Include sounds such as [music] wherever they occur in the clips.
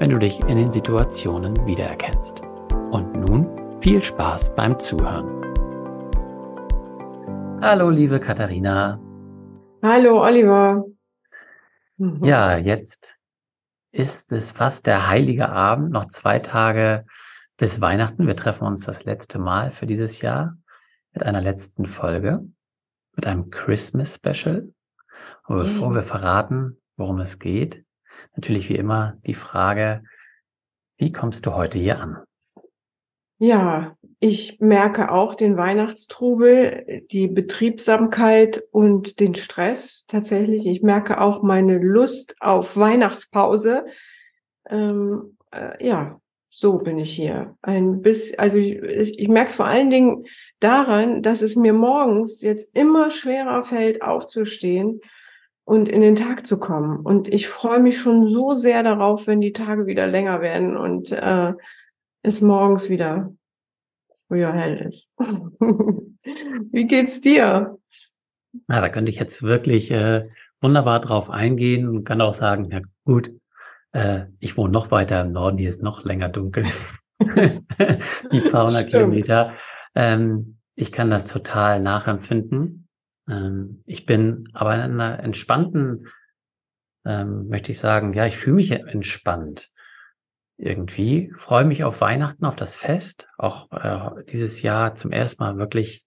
wenn du dich in den Situationen wiedererkennst. Und nun viel Spaß beim Zuhören. Hallo, liebe Katharina. Hallo, Oliver. Mhm. Ja, jetzt ist es fast der heilige Abend, noch zwei Tage bis Weihnachten. Wir treffen uns das letzte Mal für dieses Jahr mit einer letzten Folge, mit einem Christmas Special. Aber bevor wir verraten, worum es geht, natürlich wie immer die Frage, wie kommst du heute hier an? Ja, ich merke auch den Weihnachtstrubel, die Betriebsamkeit und den Stress tatsächlich. Ich merke auch meine Lust auf Weihnachtspause. Ähm, äh, ja, so bin ich hier. Ein bisschen, also ich, ich, ich merke es vor allen Dingen daran, dass es mir morgens jetzt immer schwerer fällt, aufzustehen und in den Tag zu kommen. Und ich freue mich schon so sehr darauf, wenn die Tage wieder länger werden und äh, es morgens wieder früher hell ist. [laughs] Wie geht's dir? Na, da könnte ich jetzt wirklich äh, wunderbar drauf eingehen und kann auch sagen, ja gut, äh, ich wohne noch weiter im Norden, hier ist noch länger dunkel. [laughs] die paar hundert Kilometer. Ähm, ich kann das total nachempfinden. Ähm, ich bin aber in einer entspannten, ähm, möchte ich sagen, ja, ich fühle mich entspannt irgendwie, freue mich auf Weihnachten, auf das Fest, auch äh, dieses Jahr zum ersten Mal wirklich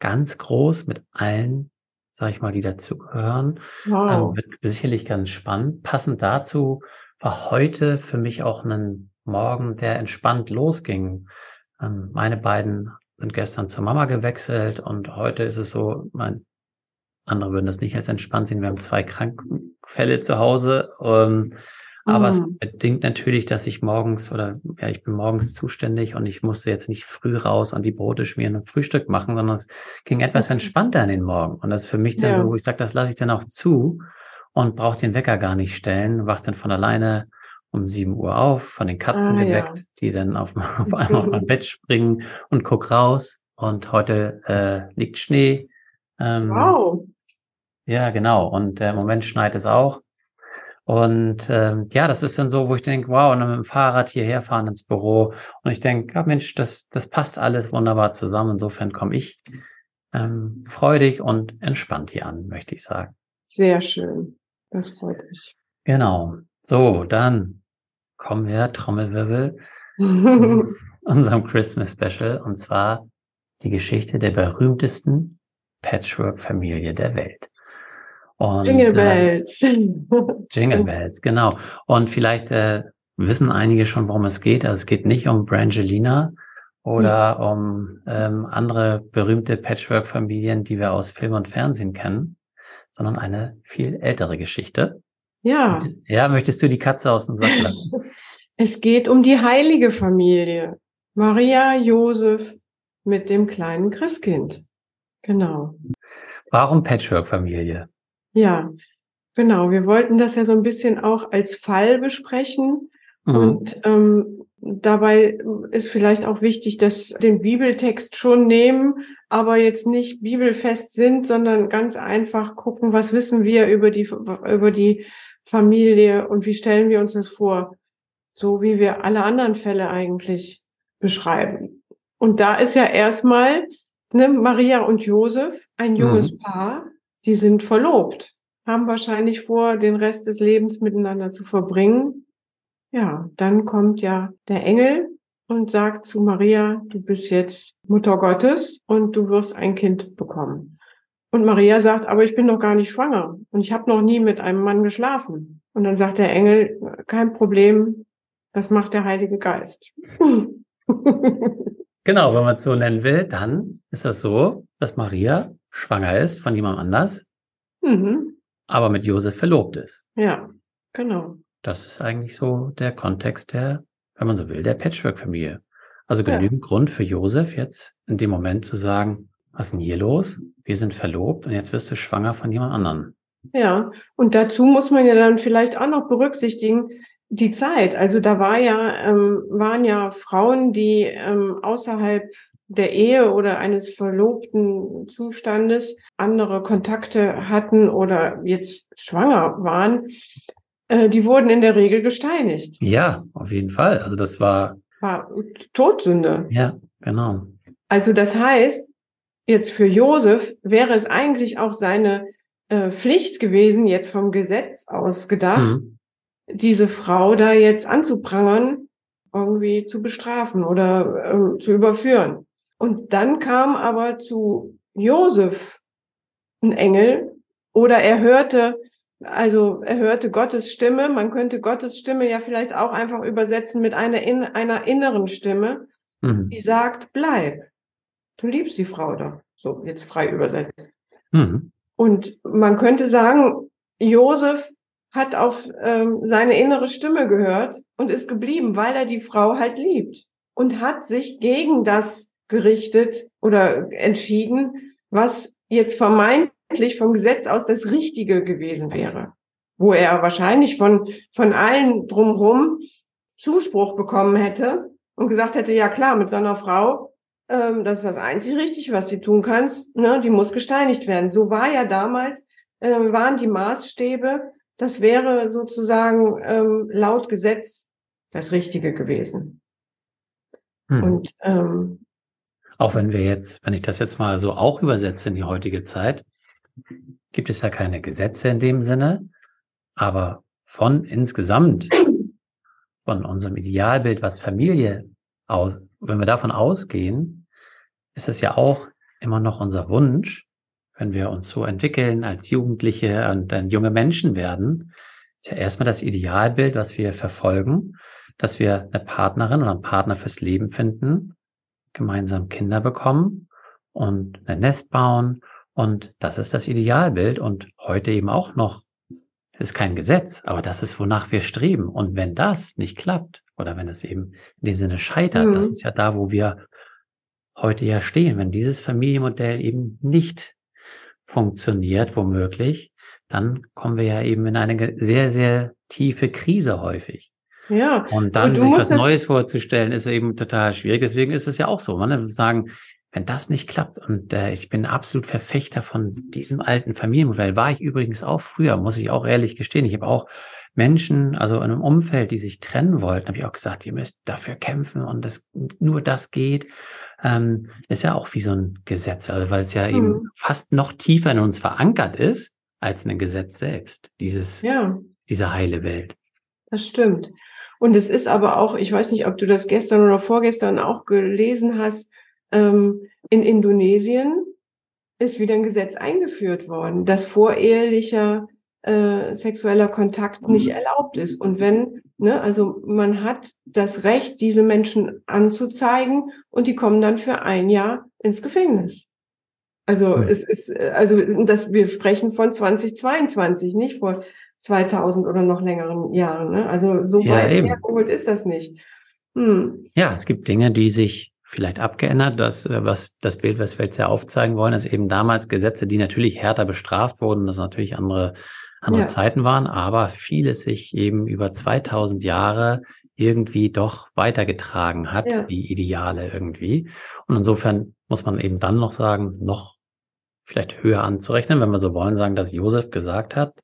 ganz groß mit allen, sag ich mal, die dazugehören. Wow. Ähm, wird sicherlich ganz spannend. Passend dazu war heute für mich auch ein Morgen, der entspannt losging. Ähm, meine beiden sind gestern zur Mama gewechselt und heute ist es so, mein andere würden das nicht als entspannt sehen. Wir haben zwei Krankenfälle zu Hause. Ähm, aber es mhm. bedingt natürlich, dass ich morgens oder ja, ich bin morgens zuständig und ich musste jetzt nicht früh raus und die Brote schmieren und Frühstück machen, sondern es ging etwas entspannter in den Morgen. Und das ist für mich dann ja. so, wo ich sage, das lasse ich dann auch zu und brauche den Wecker gar nicht stellen, wacht dann von alleine um sieben Uhr auf, von den Katzen ah, geweckt, ja. die dann auf, [laughs] auf [laughs] einmal auf mein Bett springen und guck raus. Und heute äh, liegt Schnee. Ähm, wow. Ja, genau. Und äh, im Moment schneit es auch. Und ähm, ja, das ist dann so, wo ich denke, wow, und dann mit dem Fahrrad hierher fahren ins Büro. Und ich denke, ja, Mensch, das, das passt alles wunderbar zusammen. Insofern komme ich ähm, freudig und entspannt hier an, möchte ich sagen. Sehr schön. Das freut mich. Genau. So, dann kommen wir, Trommelwirbel, zu [laughs] unserem Christmas Special. Und zwar die Geschichte der berühmtesten Patchwork-Familie der Welt. Und, Jingle äh, Bells. Äh, [laughs] Jingle Bells, genau. Und vielleicht äh, wissen einige schon, worum es geht. Also es geht nicht um Brangelina oder ja. um ähm, andere berühmte Patchwork-Familien, die wir aus Film und Fernsehen kennen, sondern eine viel ältere Geschichte. Ja. Ja, möchtest du die Katze aus dem Sack lassen? [laughs] Es geht um die heilige Familie. Maria, Josef mit dem kleinen Christkind. Genau. Warum Patchwork-Familie? Ja, genau. Wir wollten das ja so ein bisschen auch als Fall besprechen. Mhm. Und ähm, dabei ist vielleicht auch wichtig, dass den Bibeltext schon nehmen, aber jetzt nicht bibelfest sind, sondern ganz einfach gucken, was wissen wir über die, über die Familie und wie stellen wir uns das vor? So wie wir alle anderen Fälle eigentlich beschreiben. Und da ist ja erstmal ne, Maria und Josef, ein junges mhm. Paar, die sind verlobt, haben wahrscheinlich vor, den Rest des Lebens miteinander zu verbringen. Ja, dann kommt ja der Engel und sagt zu Maria, du bist jetzt Mutter Gottes und du wirst ein Kind bekommen. Und Maria sagt, aber ich bin noch gar nicht schwanger und ich habe noch nie mit einem Mann geschlafen. Und dann sagt der Engel, kein Problem, das macht der Heilige Geist. [laughs] genau, wenn man es so nennen will, dann ist das so, dass Maria schwanger ist von jemand anders, mhm. aber mit Josef verlobt ist. Ja, genau. Das ist eigentlich so der Kontext der, wenn man so will, der Patchwork-Familie. Also genügend ja. Grund für Josef jetzt in dem Moment zu sagen, was ist denn hier los? Wir sind verlobt und jetzt wirst du schwanger von jemand anderem. Ja, und dazu muss man ja dann vielleicht auch noch berücksichtigen, die Zeit. Also da war ja, ähm, waren ja Frauen, die ähm, außerhalb der Ehe oder eines verlobten Zustandes andere Kontakte hatten oder jetzt schwanger waren, äh, die wurden in der Regel gesteinigt. Ja, auf jeden Fall. Also das war. War Todsünde. Ja, genau. Also das heißt, jetzt für Josef wäre es eigentlich auch seine äh, Pflicht gewesen, jetzt vom Gesetz aus gedacht, mhm. diese Frau da jetzt anzuprangern, irgendwie zu bestrafen oder äh, zu überführen. Und dann kam aber zu Josef ein Engel oder er hörte, also er hörte Gottes Stimme. Man könnte Gottes Stimme ja vielleicht auch einfach übersetzen mit einer, in, einer inneren Stimme, mhm. die sagt, bleib. Du liebst die Frau doch. So, jetzt frei übersetzt. Mhm. Und man könnte sagen, Josef hat auf ähm, seine innere Stimme gehört und ist geblieben, weil er die Frau halt liebt und hat sich gegen das gerichtet oder entschieden, was jetzt vermeintlich vom Gesetz aus das Richtige gewesen wäre, wo er wahrscheinlich von, von allen drumherum Zuspruch bekommen hätte und gesagt hätte, ja klar, mit seiner Frau, ähm, das ist das einzig Richtige, was sie tun kannst, ne, die muss gesteinigt werden. So war ja damals, äh, waren die Maßstäbe, das wäre sozusagen ähm, laut Gesetz das Richtige gewesen. Hm. Und ähm, auch wenn wir jetzt, wenn ich das jetzt mal so auch übersetze in die heutige Zeit, gibt es ja keine Gesetze in dem Sinne, aber von insgesamt, von unserem Idealbild, was Familie aus, wenn wir davon ausgehen, ist es ja auch immer noch unser Wunsch, wenn wir uns so entwickeln als Jugendliche und dann junge Menschen werden, ist ja erstmal das Idealbild, was wir verfolgen, dass wir eine Partnerin oder einen Partner fürs Leben finden, gemeinsam Kinder bekommen und ein Nest bauen. Und das ist das Idealbild und heute eben auch noch, ist kein Gesetz, aber das ist, wonach wir streben. Und wenn das nicht klappt oder wenn es eben in dem Sinne scheitert, mhm. das ist ja da, wo wir heute ja stehen. Wenn dieses Familienmodell eben nicht funktioniert, womöglich, dann kommen wir ja eben in eine sehr, sehr tiefe Krise häufig. Ja. Und dann sich was Neues vorzustellen, ist eben total schwierig. Deswegen ist es ja auch so. Man sagen, wenn das nicht klappt und äh, ich bin absolut Verfechter von diesem alten Familienmodell, war ich übrigens auch früher, muss ich auch ehrlich gestehen. Ich habe auch Menschen, also in einem Umfeld, die sich trennen wollten, habe ich auch gesagt, ihr müsst dafür kämpfen und das nur das geht. Ähm, ist ja auch wie so ein Gesetz, also weil es ja mhm. eben fast noch tiefer in uns verankert ist als ein Gesetz selbst. Dieses, ja. diese heile Welt. Das stimmt. Und es ist aber auch, ich weiß nicht, ob du das gestern oder vorgestern auch gelesen hast, ähm, in Indonesien ist wieder ein Gesetz eingeführt worden, dass vorehelicher äh, sexueller Kontakt nicht mhm. erlaubt ist. Und wenn, ne, also man hat das Recht, diese Menschen anzuzeigen und die kommen dann für ein Jahr ins Gefängnis. Also es ist, also das, wir sprechen von 2022, nicht vor 2000 oder noch längeren Jahren. Ne? Also so Ja, weit hergeholt ist das nicht. Hm. Ja, es gibt Dinge, die sich vielleicht abgeändert. Das, äh, was, das Bild, was wir jetzt ja aufzeigen wollen, ist eben damals Gesetze, die natürlich härter bestraft wurden, das natürlich andere, andere Ja. Zeiten waren, aber vieles sich eben über 2000 Jahre irgendwie doch weitergetragen hat, Ja. die Ideale irgendwie. Und insofern muss man eben dann noch sagen, noch vielleicht höher anzurechnen, wenn wir so wollen, sagen, dass Josef gesagt hat,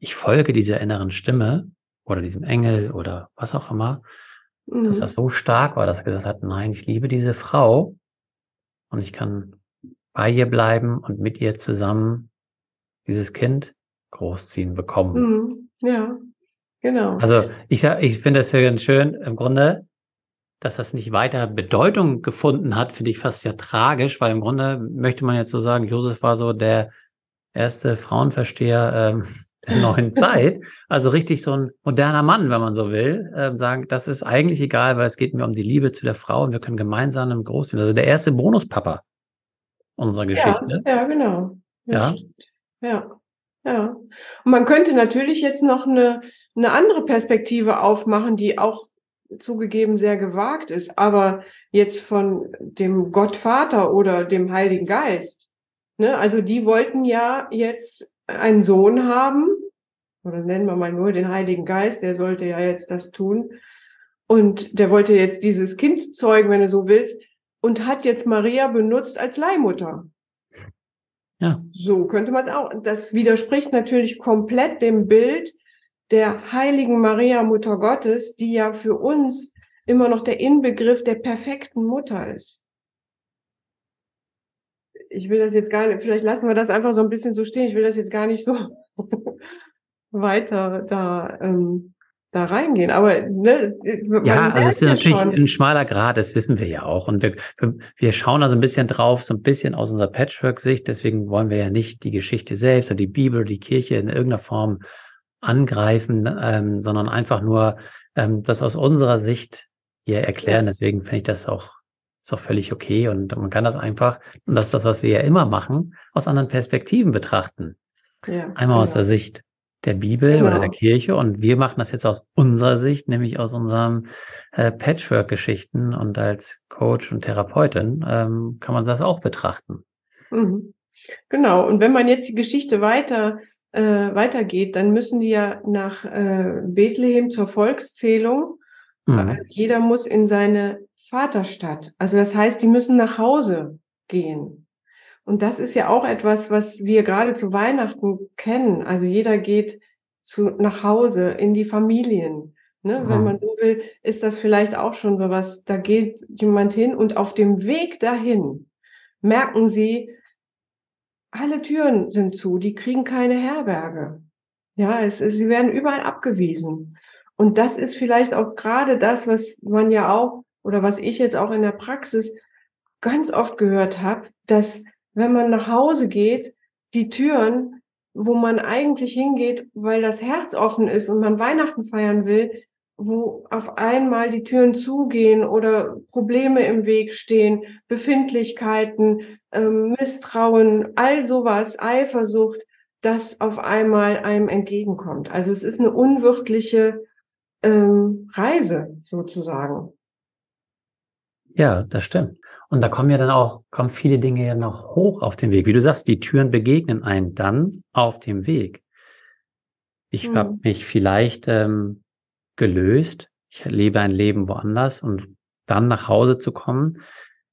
ich folge dieser inneren Stimme oder diesem Engel oder was auch immer, dass Mhm. das so stark war, dass er gesagt hat, nein, ich liebe diese Frau und ich kann bei ihr bleiben und mit ihr zusammen dieses Kind großziehen bekommen. Mhm. Ja, genau. Also ich sag, ich finde das ja ganz schön im Grunde, dass das nicht weiter Bedeutung gefunden hat, finde ich fast ja tragisch, weil im Grunde möchte man jetzt so sagen, Josef war so der erste Frauenversteher ähm, der neuen [laughs] Zeit. Also richtig so ein moderner Mann, wenn man so will, ähm, sagen, das ist eigentlich egal, weil es geht mir um die Liebe zu der Frau und wir können gemeinsam im Großziehen. Also der erste Bonuspapa unserer Geschichte. Ja, ja genau. Ja. Ja, ja. Und man könnte natürlich jetzt noch eine, eine andere Perspektive aufmachen, die auch zugegeben sehr gewagt ist, aber jetzt von dem Gottvater oder dem Heiligen Geist. Ne? Also die wollten ja jetzt einen Sohn haben, oder nennen wir mal nur den Heiligen Geist, der sollte ja jetzt das tun. Und der wollte jetzt dieses Kind zeugen, wenn du so willst, und hat jetzt Maria benutzt als Leihmutter. Ja. So könnte man es auch. Das widerspricht natürlich komplett dem Bild der heiligen Maria, Mutter Gottes, die ja für uns immer noch der Inbegriff der perfekten Mutter ist. Ich will das jetzt gar nicht, vielleicht lassen wir das einfach so ein bisschen so stehen. Ich will das jetzt gar nicht so [laughs] weiter da, ähm, da reingehen. Aber ne, Ja, also es ist ja natürlich schon. ein schmaler Grad, das wissen wir ja auch. Und wir, wir, wir schauen also ein bisschen drauf, so ein bisschen aus unserer Patchwork-Sicht. Deswegen wollen wir ja nicht die Geschichte selbst oder die Bibel, die Kirche in irgendeiner Form angreifen, ähm, sondern einfach nur ähm, das aus unserer Sicht hier erklären. Deswegen finde ich das auch, ist auch völlig okay. Und man kann das einfach, und das ist das, was wir ja immer machen, aus anderen Perspektiven betrachten. Ja, Einmal aus genau. der Sicht der Bibel Genau. oder der Kirche und wir machen das jetzt aus unserer Sicht, nämlich aus unserem äh, Patchwork-Geschichten und als Coach und Therapeutin ähm, kann man das auch betrachten. Mhm. Genau. Und wenn man jetzt die Geschichte weiter äh, weitergeht, dann müssen die ja nach äh, Bethlehem zur Volkszählung. Mhm. Jeder muss in seine Vaterstadt. Also das heißt, die müssen nach Hause gehen. Und das ist ja auch etwas, was wir gerade zu Weihnachten kennen. Also jeder geht zu, nach Hause in die Familien. Ne? Wenn Mhm. man so will, ist das vielleicht auch schon sowas. Da geht jemand hin und auf dem Weg dahin merken sie, alle Türen sind zu, die kriegen keine Herberge. Ja, es ist, sie werden überall abgewiesen. Und das ist vielleicht auch gerade das, was man ja auch oder was ich jetzt auch in der Praxis ganz oft gehört habe, dass wenn man nach Hause geht, die Türen, wo man eigentlich hingeht, weil das Herz offen ist und man Weihnachten feiern will, wo auf einmal die Türen zugehen oder Probleme im Weg stehen, Befindlichkeiten, ähm, Misstrauen, all sowas, Eifersucht, das auf einmal einem entgegenkommt. Also es ist eine unwirtliche ähm, Reise sozusagen. Ja, das stimmt. Und da kommen ja dann auch, kommen viele Dinge ja noch hoch auf dem Weg. Wie du sagst, die Türen begegnen einem dann auf dem Weg. Ich Mhm. habe mich vielleicht ähm, gelöst. Ich lebe ein Leben woanders und dann nach Hause zu kommen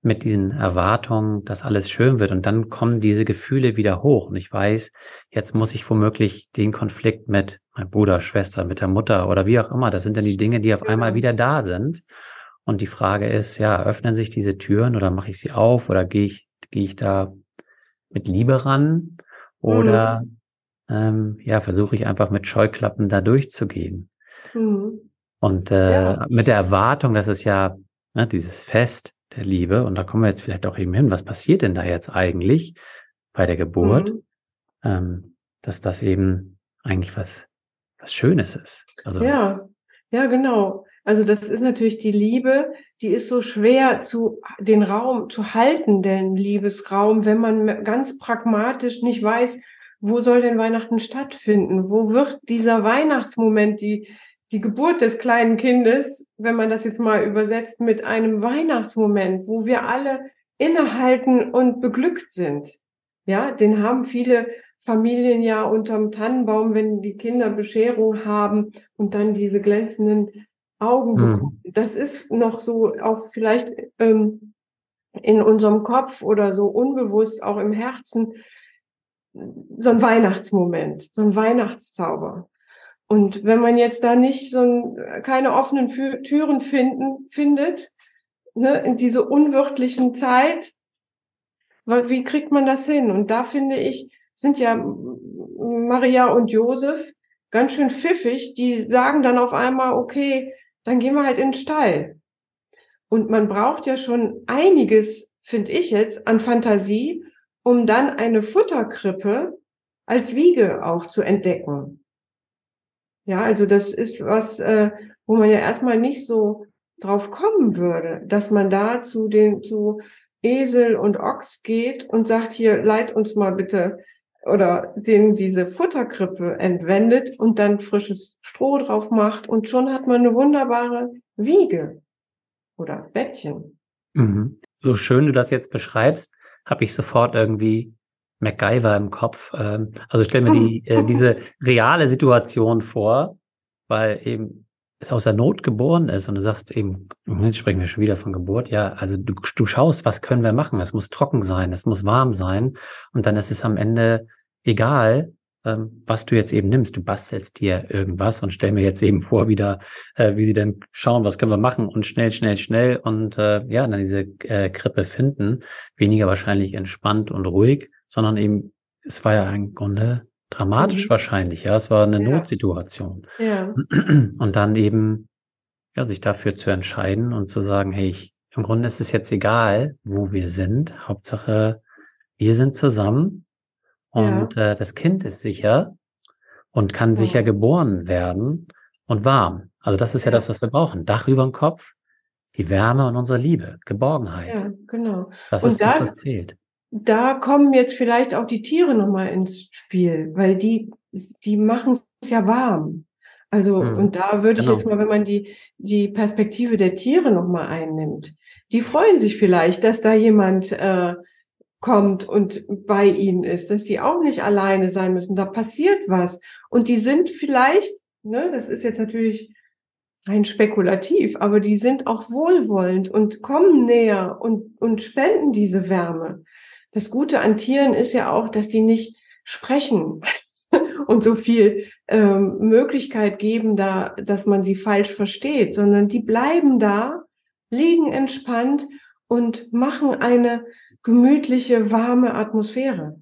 mit diesen Erwartungen, dass alles schön wird. Und dann kommen diese Gefühle wieder hoch. Und ich weiß, jetzt muss ich womöglich den Konflikt mit meinem Bruder, Schwester, mit der Mutter oder wie auch immer. Das sind dann die Dinge, die auf einmal Genau. wieder da sind. Und die Frage ist, ja, öffnen sich diese Türen oder mache ich sie auf oder gehe ich, gehe ich da mit Liebe ran oder ähm, ja, versuche ich einfach mit Scheuklappen da durchzugehen. Mhm. Und äh, Ja. mit der Erwartung, dass es ja ne, dieses Fest der Liebe, und da kommen wir jetzt vielleicht auch eben hin, was passiert denn da jetzt eigentlich bei der Geburt, Mhm. ähm, dass das eben eigentlich was, was Schönes ist. Also Ja, ja, genau. Also das ist natürlich die Liebe, die ist so schwer zu den Raum zu halten, den Liebesraum, wenn man ganz pragmatisch nicht weiß, wo soll denn Weihnachten stattfinden? Wo wird dieser Weihnachtsmoment, die, die Geburt des kleinen Kindes, wenn man das jetzt mal übersetzt, mit einem Weihnachtsmoment, wo wir alle innehalten und beglückt sind. Ja, den haben viele Familien ja unterm Tannenbaum, wenn die Kinder Bescherung haben und dann diese glänzenden Augen mhm. bekommen. Das ist noch so auch vielleicht ähm, in unserem Kopf oder so unbewusst auch im Herzen so ein Weihnachtsmoment, so ein Weihnachtszauber. Und wenn man jetzt da nicht so ein, keine offenen Türen finden, findet, ne, in diese unwirtlichen Zeit, wie kriegt man das hin? Und da finde ich, sind ja Maria und Josef ganz schön pfiffig, die sagen dann auf einmal, okay, dann gehen wir halt in den Stall. Und man braucht ja schon einiges, finde ich jetzt, an Fantasie, um dann eine Futterkrippe als Wiege auch zu entdecken. Ja, also das ist was, äh, wo man ja erstmal nicht so drauf kommen würde, dass man da zu den zu Esel und Ochs geht und sagt hier leit uns mal bitte oder den diese Futterkrippe entwendet und dann frisches Stroh drauf macht und schon hat man eine wunderbare Wiege oder Bettchen. Mhm. So schön du das jetzt beschreibst, habe ich sofort irgendwie MacGyver im Kopf. Ähm, also stell mir die, [laughs] äh, diese reale Situation vor, weil eben es aus der Not geboren ist und du sagst eben, jetzt sprechen wir schon wieder von Geburt, ja, also du, du schaust, was können wir machen? Es muss trocken sein, es muss warm sein und dann ist es am Ende egal, ähm, was du jetzt eben nimmst. Du bastelst dir irgendwas und stell mir jetzt eben vor wieder, äh, wie sie denn schauen, was können wir machen und schnell, schnell, schnell und äh, ja, dann diese äh, Krippe finden. Weniger wahrscheinlich entspannt und ruhig, sondern eben, es war ja im Grunde dramatisch mhm. wahrscheinlich, ja. Es war eine ja. Notsituation. Ja. [clears throat] Und dann eben, ja, sich dafür zu entscheiden und zu sagen, hey, ich, im Grunde ist es jetzt egal, wo wir sind. Hauptsache, wir sind zusammen und ja. äh, das Kind ist sicher und kann sicher geboren werden und warm. Also das ist ja, das, was wir brauchen. Dach über dem Kopf, die Wärme und unsere Liebe, Geborgenheit. Ja, genau. Das und ist da, das, was zählt da kommen jetzt vielleicht auch die Tiere nochmal ins Spiel, weil die, die machen es ja warm. Also, mhm. und da würde genau. ich jetzt mal, wenn man die, die Perspektive der Tiere nochmal einnimmt, die freuen sich vielleicht, dass da jemand äh, kommt und bei ihnen ist, dass die auch nicht alleine sein müssen. Da passiert was. Und die sind vielleicht, ne, das ist jetzt natürlich rein spekulativ, aber die sind auch wohlwollend und kommen näher und, und spenden diese Wärme das Gute an Tieren ist ja auch, dass die nicht sprechen [laughs] und so viel ähm, Möglichkeit geben, da, dass man sie falsch versteht, sondern die bleiben da, liegen entspannt und machen eine gemütliche, warme Atmosphäre.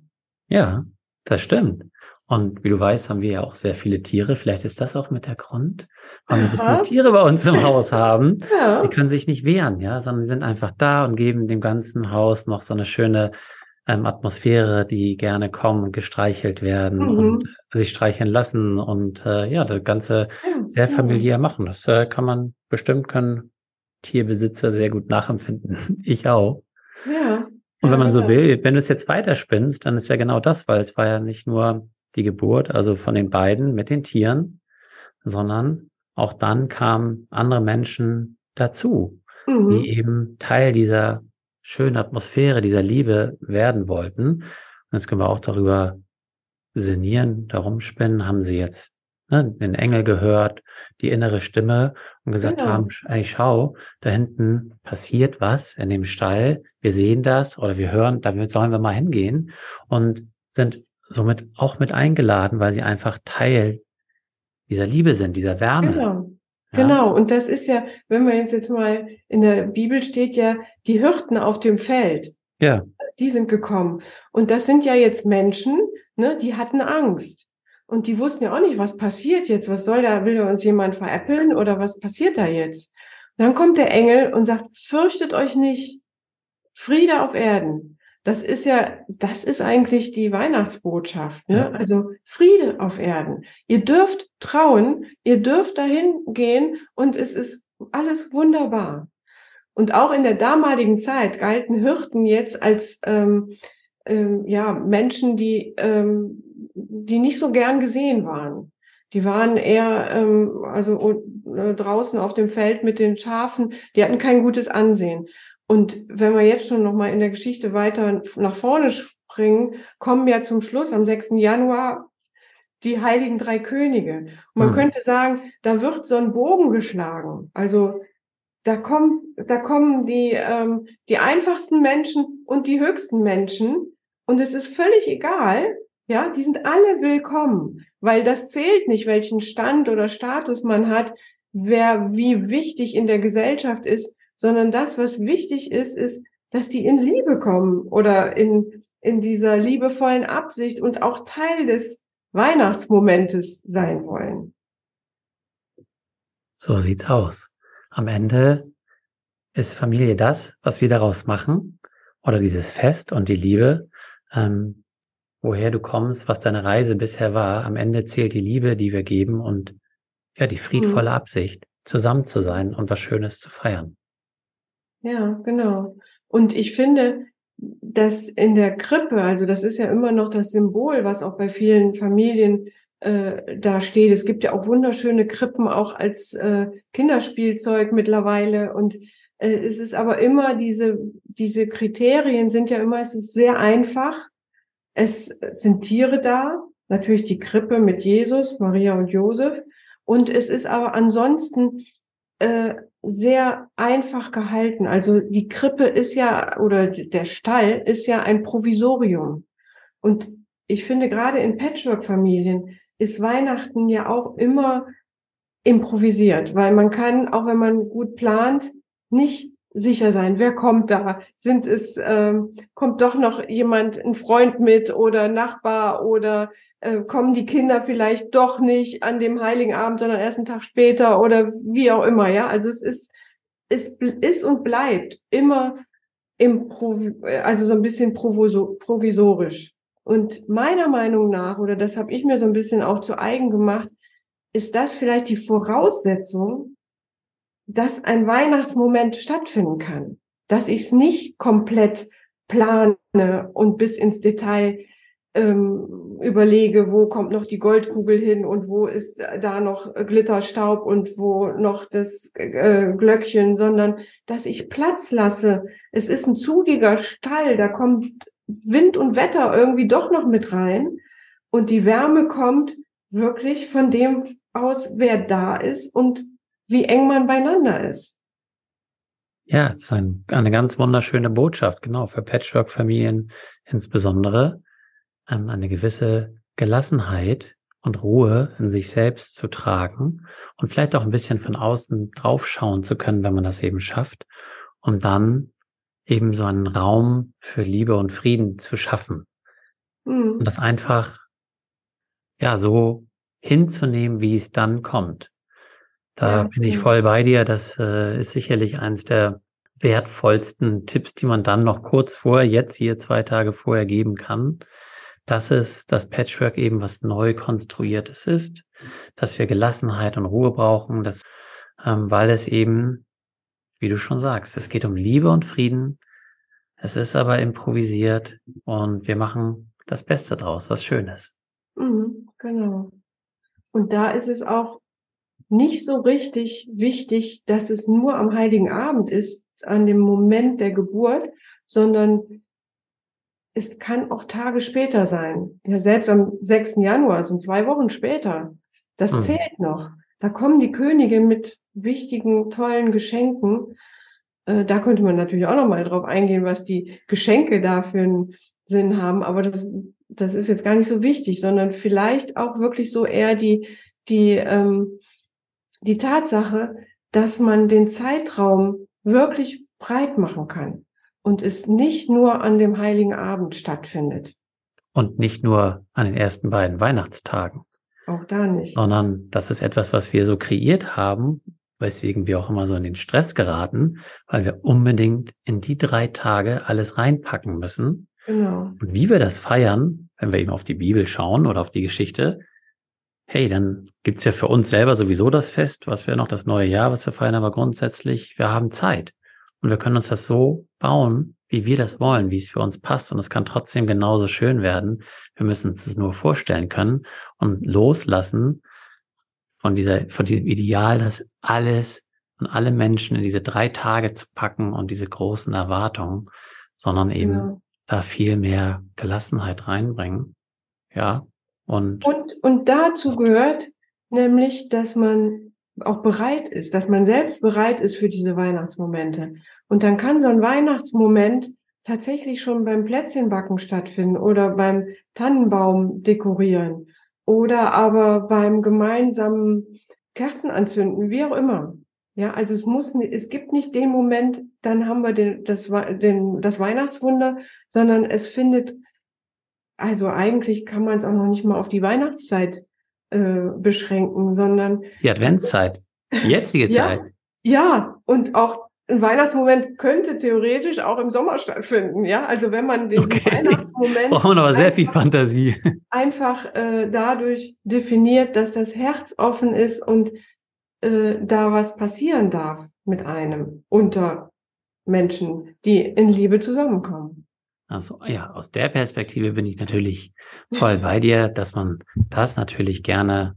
Ja, das stimmt. Und wie du weißt, haben wir ja auch sehr viele Tiere. Vielleicht ist das auch mit der Grund, weil wir so viele Tiere bei uns im [laughs] Haus haben. Ja. Die können sich nicht wehren, ja, sondern die sind einfach da und geben dem ganzen Haus noch so eine schöne ähm, Atmosphäre, die gerne kommen und gestreichelt werden mhm. und sich streicheln lassen und äh, ja, das Ganze ja, sehr familiär ja. machen. Das äh, kann man bestimmt können Tierbesitzer sehr gut nachempfinden. [laughs] ich auch. Ja. Und wenn man so will, wenn du es jetzt weiterspinnst, dann ist ja genau das, weil es war ja nicht nur die Geburt, also von den beiden mit den Tieren, sondern auch dann kamen andere Menschen dazu, mhm. die eben Teil dieser schönen Atmosphäre, dieser Liebe werden wollten. Und jetzt können wir auch darüber sinnieren, darum spinnen, haben sie jetzt ne, den Engel gehört, die innere Stimme und gesagt genau. haben, ey, schau, da hinten passiert was in dem Stall, wir sehen das oder wir hören, damit sollen wir mal hingehen und sind somit auch mit eingeladen, weil sie einfach Teil dieser Liebe sind, dieser Wärme. Genau. Ja. Genau. Und das ist ja, wenn man jetzt jetzt mal in der Bibel steht ja, die Hirten auf dem Feld. Ja. Die sind gekommen. Und das sind ja jetzt Menschen, ne, die hatten Angst. Und die wussten ja auch nicht, was passiert jetzt. Was soll da? Will uns jemand veräppeln oder was passiert da jetzt? dann kommt der Engel und sagt, fürchtet euch nicht. Friede auf Erden. Das ist ja, das ist eigentlich die Weihnachtsbotschaft. Ne? Ja. Also Friede auf Erden. Ihr dürft trauen, ihr dürft dahin gehen und es ist alles wunderbar. Und auch in der damaligen Zeit galten Hirten jetzt als ähm, ähm, ja Menschen, die ähm, die nicht so gern gesehen waren. Die waren eher ähm, also äh, draußen auf dem Feld mit den Schafen. Die hatten kein gutes Ansehen. Und wenn wir jetzt schon noch mal in der Geschichte weiter nach vorne springen, kommen ja zum Schluss am 6. Januar die heiligen drei Könige. Und man hm. könnte sagen, da wird so ein Bogen geschlagen. Also da kommt, da kommen die ähm, die einfachsten Menschen und die höchsten Menschen und es ist völlig egal, ja, die sind alle willkommen, weil das zählt nicht, welchen Stand oder Status man hat, wer wie wichtig in der Gesellschaft ist, sondern das, was wichtig ist, ist, dass die in Liebe kommen oder in, in dieser liebevollen Absicht und auch Teil des Weihnachtsmomentes sein wollen. So sieht's aus. Am Ende ist Familie das, was wir daraus machen, oder dieses Fest und die Liebe, ähm, woher du kommst, was deine Reise bisher war. Am Ende zählt die Liebe, die wir geben und ja, die friedvolle mhm. Absicht, zusammen zu sein und was Schönes zu feiern. Ja, genau. Und ich finde, dass in der Krippe, also das ist ja immer noch das Symbol, was auch bei vielen Familien äh, da steht. Es gibt ja auch wunderschöne Krippen auch als äh, Kinderspielzeug mittlerweile. Und äh, es ist aber immer diese, diese Kriterien sind ja immer, es ist sehr einfach. Es sind Tiere da, natürlich die Krippe mit Jesus, Maria und Josef. Und es ist aber ansonsten äh, sehr einfach gehalten. Also die Krippe ist ja, oder der Stall ist ja ein Provisorium. Und ich finde, gerade in Patchwork-Familien ist Weihnachten ja auch immer improvisiert, weil man kann, auch wenn man gut plant, nicht sicher sein, wer kommt da? Sind es, ähm, kommt doch noch jemand, ein Freund mit oder Nachbar oder äh, kommen die Kinder vielleicht doch nicht an dem Heiligen Abend, sondern erst einen Tag später oder wie auch immer, ja. Also es ist, es ist und bleibt immer im also so ein bisschen provisorisch. Und meiner Meinung nach, oder das habe ich mir so ein bisschen auch zu eigen gemacht, ist das vielleicht die Voraussetzung, dass ein Weihnachtsmoment stattfinden kann. Dass ich es nicht komplett plane und bis ins Detail ähm, überlege, wo kommt noch die Goldkugel hin und wo ist da noch Glitterstaub und wo noch das äh, Glöckchen, sondern dass ich Platz lasse. Es ist ein zugiger Stall, da kommt Wind und Wetter irgendwie doch noch mit rein und die Wärme kommt wirklich von dem aus, wer da ist und wie eng man beieinander ist. Ja, es ist ein, eine ganz wunderschöne Botschaft, genau, für Patchwork-Familien insbesondere ähm, eine gewisse Gelassenheit und Ruhe in sich selbst zu tragen und vielleicht auch ein bisschen von außen draufschauen zu können, wenn man das eben schafft, um dann eben so einen Raum für Liebe und Frieden zu schaffen. Mhm. Und das einfach, ja, so hinzunehmen, wie es dann kommt. Da ja, bin ich voll bei dir. Das äh, ist sicherlich eins der wertvollsten Tipps, die man dann noch kurz vor, jetzt hier zwei Tage vorher geben kann, dass es das Patchwork eben was neu konstruiertes ist, dass wir Gelassenheit und Ruhe brauchen, dass, ähm, weil es eben, wie du schon sagst, es geht um Liebe und Frieden. Es ist aber improvisiert und wir machen das Beste draus, was Schönes. Mhm, genau. Und da ist es auch nicht so richtig wichtig, dass es nur am Heiligen Abend ist, an dem Moment der Geburt, sondern es kann auch Tage später sein. Ja, selbst am 6. Januar sind zwei Wochen später. Das hm. zählt noch. Da kommen die Könige mit wichtigen, tollen Geschenken. Äh, da könnte man natürlich auch noch mal drauf eingehen, was die Geschenke da für einen Sinn haben. Aber das, das ist jetzt gar nicht so wichtig, sondern vielleicht auch wirklich so eher die, die, ähm, die Tatsache, dass man den Zeitraum wirklich breit machen kann und es nicht nur an dem heiligen Abend stattfindet. Und nicht nur an den ersten beiden Weihnachtstagen. Auch da nicht. Sondern das ist etwas, was wir so kreiert haben, weswegen wir auch immer so in den Stress geraten, weil wir unbedingt in die drei Tage alles reinpacken müssen. Genau. Und wie wir das feiern, wenn wir eben auf die Bibel schauen oder auf die Geschichte, hey, dann gibt's ja für uns selber sowieso das Fest, was wir noch das neue Jahr, was wir feiern, aber grundsätzlich, wir haben Zeit. Und wir können uns das so bauen, wie wir das wollen, wie es für uns passt. Und es kann trotzdem genauso schön werden. Wir müssen uns es nur vorstellen können und loslassen von dieser, von diesem Ideal, dass alles und alle Menschen in diese drei Tage zu packen und diese großen Erwartungen, sondern eben ja. da viel mehr Gelassenheit reinbringen. Ja. Und, und, und dazu gehört nämlich, dass man auch bereit ist, dass man selbst bereit ist für diese Weihnachtsmomente. Und dann kann so ein Weihnachtsmoment tatsächlich schon beim Plätzchenbacken stattfinden oder beim Tannenbaum dekorieren oder aber beim gemeinsamen Kerzen anzünden, wie auch immer. Ja, also es muss, es gibt nicht den Moment, dann haben wir den, das, den, das Weihnachtswunder, sondern es findet, also eigentlich kann man es auch noch nicht mal auf die Weihnachtszeit äh, beschränken, sondern die Adventszeit, [laughs] die jetzige Zeit. Ja, und auch ein Weihnachtsmoment könnte theoretisch auch im Sommer stattfinden, ja. Also wenn man den okay. Weihnachtsmoment [laughs] braucht man aber sehr viel Fantasie. [laughs] Einfach äh, dadurch definiert, dass das Herz offen ist und äh, da was passieren darf mit einem unter Menschen, die in Liebe zusammenkommen. Also ja, aus der Perspektive bin ich natürlich voll bei dir, dass man das natürlich gerne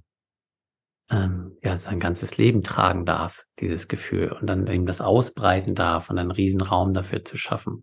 ähm, ja sein ganzes Leben tragen darf, dieses Gefühl, und dann eben das ausbreiten darf und einen riesen Raum dafür zu schaffen.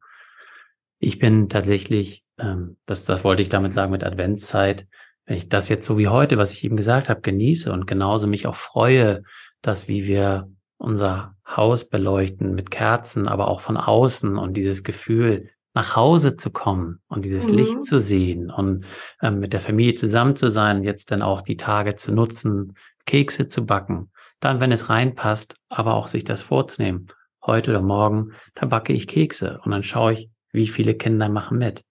Ich bin tatsächlich, ähm, das, das wollte ich damit sagen mit Adventszeit, wenn ich das jetzt so wie heute, was ich eben gesagt habe, genieße und genauso mich auch freue, dass wie wir unser Haus beleuchten mit Kerzen, aber auch von außen und dieses Gefühl, nach Hause zu kommen und dieses mhm. Licht zu sehen und ähm, mit der Familie zusammen zu sein, jetzt dann auch die Tage zu nutzen, Kekse zu backen, dann, wenn es reinpasst, aber auch sich das vorzunehmen. Heute oder morgen, da backe ich Kekse und dann schaue ich, wie viele Kinder machen mit.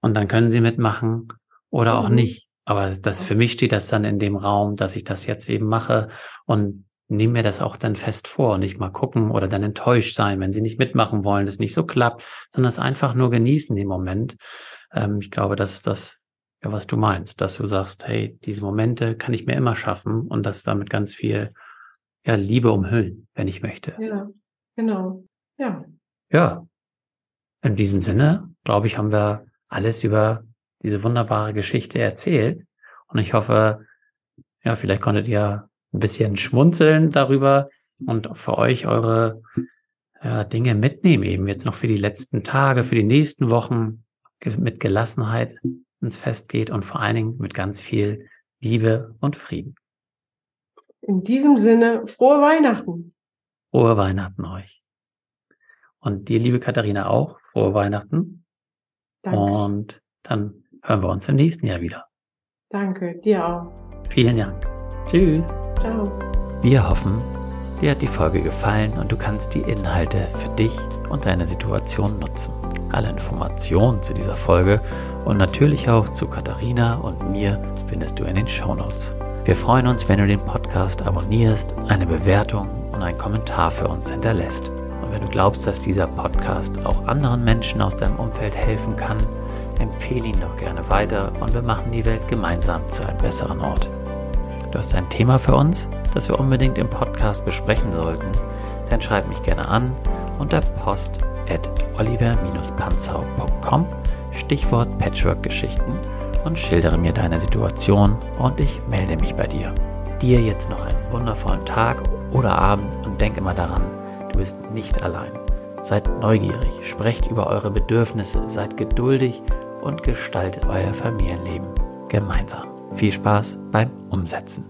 Und dann können sie mitmachen oder auch mhm. nicht. Aber das für mich steht das dann in dem Raum, dass ich das jetzt eben mache und nehme mir das auch dann fest vor und nicht mal gucken oder dann enttäuscht sein, wenn sie nicht mitmachen wollen, das nicht so klappt, sondern es einfach nur genießen den Moment. Ähm, ich glaube, dass das ja, was du meinst, dass du sagst, hey, diese Momente kann ich mir immer schaffen und das damit ganz viel ja, Liebe umhüllen, wenn ich möchte. Ja, genau. Ja. Ja. In diesem Sinne, glaube ich, haben wir alles über diese wunderbare Geschichte erzählt. Und ich hoffe, ja, vielleicht konntet ihr ein bisschen schmunzeln darüber und für euch eure ja, Dinge mitnehmen, eben jetzt noch für die letzten Tage, für die nächsten Wochen mit Gelassenheit ins Fest geht und vor allen Dingen mit ganz viel Liebe und Frieden. In diesem Sinne, frohe Weihnachten. Frohe Weihnachten euch. Und dir, liebe Katharina, auch frohe Weihnachten. Danke. Und dann hören wir uns im nächsten Jahr wieder. Danke, dir auch. Vielen Dank. Tschüss. Ciao. Wir hoffen, dir hat die Folge gefallen und du kannst die Inhalte für dich und deine Situation nutzen. Alle Informationen zu dieser Folge und natürlich auch zu Katharina und mir findest du in den Show Notes. Wir freuen uns, wenn du den Podcast abonnierst, eine Bewertung und einen Kommentar für uns hinterlässt. Und wenn du glaubst, dass dieser Podcast auch anderen Menschen aus deinem Umfeld helfen kann, empfehle ihn doch gerne weiter und wir machen die Welt gemeinsam zu einem besseren Ort. Du hast ein Thema für uns, das wir unbedingt im Podcast besprechen sollten, dann schreib mich gerne an unter post at oliver-panzau.com, Stichwort Patchwork-Geschichten und schildere mir deine Situation und ich melde mich bei dir. Dir jetzt noch einen wundervollen Tag oder Abend und denk immer daran, du bist nicht allein. Seid neugierig, sprecht über eure Bedürfnisse, seid geduldig und gestaltet euer Familienleben gemeinsam. Viel Spaß beim Umsetzen.